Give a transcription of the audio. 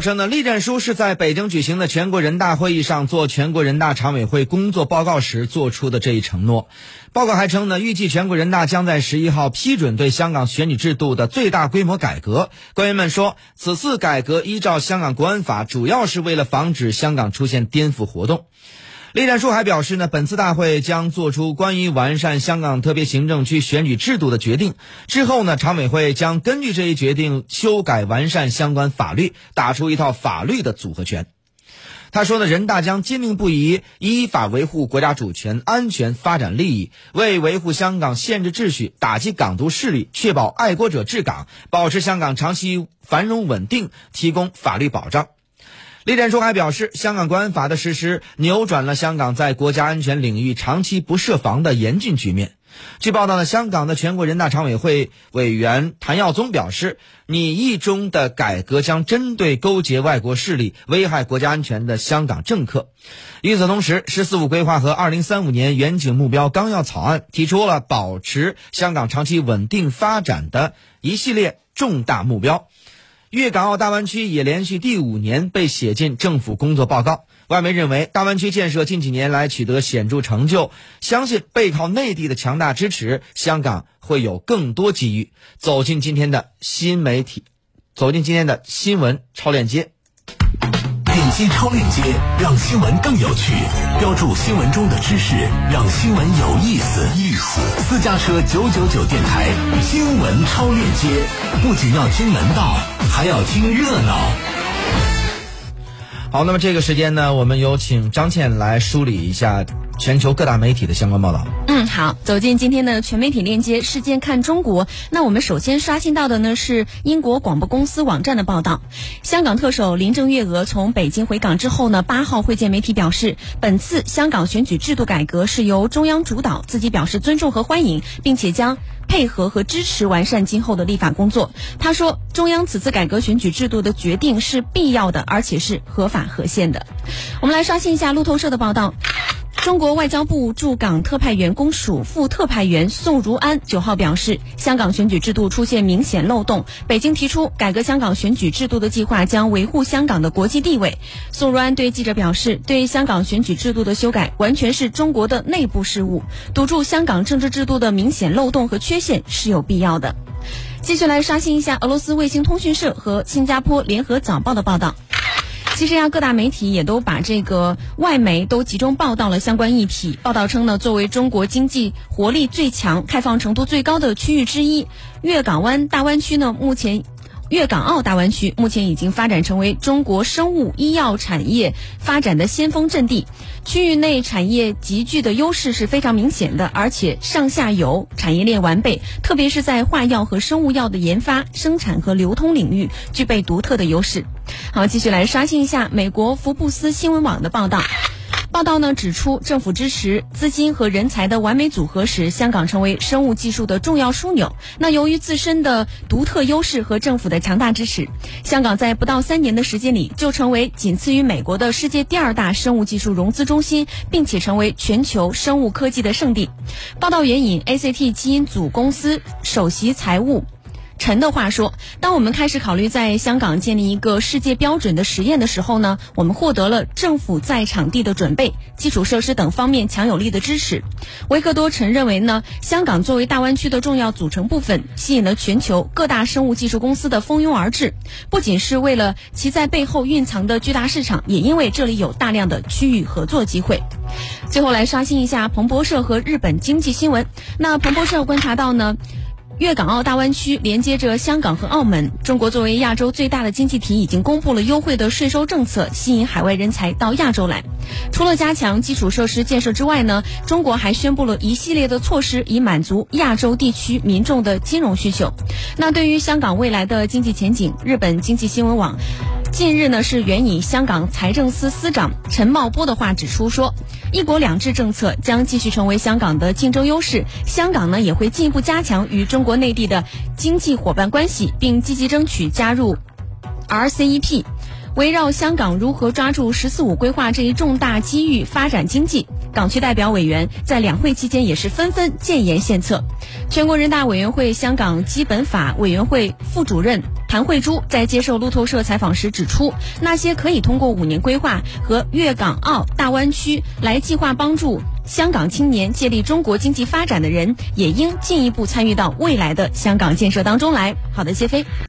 称呢，栗战书是在北京举行的全国人大会议上做全国人大常委会工作报告时做出的这一承诺。报告还称呢，预计全国人大将在十一号批准对香港选举制度的最大规模改革。官员们说，此次改革依照香港国安法，主要是为了防止香港出现颠覆活动。栗战书还表示呢，本次大会将做出关于完善香港特别行政区选举制度的决定。之后呢，常委会将根据这一决定修改完善相关法律，打出一套法律的组合拳。他说呢，人大将坚定不移依法维护国家主权、安全、发展利益，为维护香港宪制秩序、打击港独势力、确保爱国者治港、保持香港长期繁荣稳定提供法律保障。栗战书还表示，香港国安法的实施扭转了香港在国家安全领域长期不设防的严峻局面。据报道呢，香港的全国人大常委会委员谭耀宗表示，拟议中的改革将针对勾结外国势力、危害国家安全的香港政客。与此同时，“十四五”规划和二零三五年远景目标纲要草案提出了保持香港长期稳定发展的一系列重大目标。粤港澳大湾区也连续第五年被写进政府工作报告。外媒认为，大湾区建设近几年来取得显著成就，相信背靠内地的强大支持，香港会有更多机遇。走进今天的新媒体，走进今天的新闻超链接。点击超链接，让新闻更有趣；标注新闻中的知识，让新闻有意思。意思，私家车九九九电台新闻超链接，不仅要听门道，还要听热闹。好，那么这个时间呢，我们有请张倩来梳理一下。全球各大媒体的相关报道。嗯，好，走进今天的全媒体链接，事件看中国。那我们首先刷新到的呢是英国广播公司网站的报道。香港特首林郑月娥从北京回港之后呢，八号会见媒体表示，本次香港选举制度改革是由中央主导，自己表示尊重和欢迎，并且将配合和支持完善今后的立法工作。他说，中央此次改革选举制度的决定是必要的，而且是合法合宪的。我们来刷新一下路透社的报道。中国外交部驻港特派员公署副特派员宋如安九号表示，香港选举制度出现明显漏洞，北京提出改革香港选举制度的计划将维护香港的国际地位。宋如安对记者表示，对香港选举制度的修改完全是中国的内部事务，堵住香港政治制度的明显漏洞和缺陷是有必要的。继续来刷新一下俄罗斯卫星通讯社和新加坡联合早报的报道。其实呀，各大媒体也都把这个外媒都集中报道了相关议题。报道称呢，作为中国经济活力最强、开放程度最高的区域之一，粤港湾大湾区呢，目前。粤港澳大湾区目前已经发展成为中国生物医药产业发展的先锋阵地，区域内产业集聚的优势是非常明显的，而且上下游产业链完备，特别是在化药和生物药的研发、生产和流通领域具备独特的优势。好，继续来刷新一下美国福布斯新闻网的报道。报道呢指出，政府支持资金和人才的完美组合时，香港成为生物技术的重要枢纽。那由于自身的独特优势和政府的强大支持，香港在不到三年的时间里就成为仅次于美国的世界第二大生物技术融资中心，并且成为全球生物科技的圣地。报道援引 ACT 基因组公司首席财务。陈的话说：“当我们开始考虑在香港建立一个世界标准的实验的时候呢，我们获得了政府在场地的准备、基础设施等方面强有力的支持。维克多陈认为呢，香港作为大湾区的重要组成部分，吸引了全球各大生物技术公司的蜂拥而至。不仅是为了其在背后蕴藏的巨大市场，也因为这里有大量的区域合作机会。”最后来刷新一下彭博社和日本经济新闻。那彭博社观察到呢。粤港澳大湾区连接着香港和澳门。中国作为亚洲最大的经济体，已经公布了优惠的税收政策，吸引海外人才到亚洲来。除了加强基础设施建设之外呢，中国还宣布了一系列的措施，以满足亚洲地区民众的金融需求。那对于香港未来的经济前景，日本经济新闻网。近日呢，是援引香港财政司司长陈茂波的话指出说，一国两制政策将继续成为香港的竞争优势，香港呢也会进一步加强与中国内地的经济伙伴关系，并积极争取加入 RCEP。围绕香港如何抓住“十四五”规划这一重大机遇发展经济，港区代表委员在两会期间也是纷纷建言献策。全国人大委员会香港基本法委员会副主任谭慧珠在接受路透社采访时指出，那些可以通过五年规划和粤港澳大湾区来计划帮助香港青年借力中国经济发展的人，也应进一步参与到未来的香港建设当中来。好的，谢飞。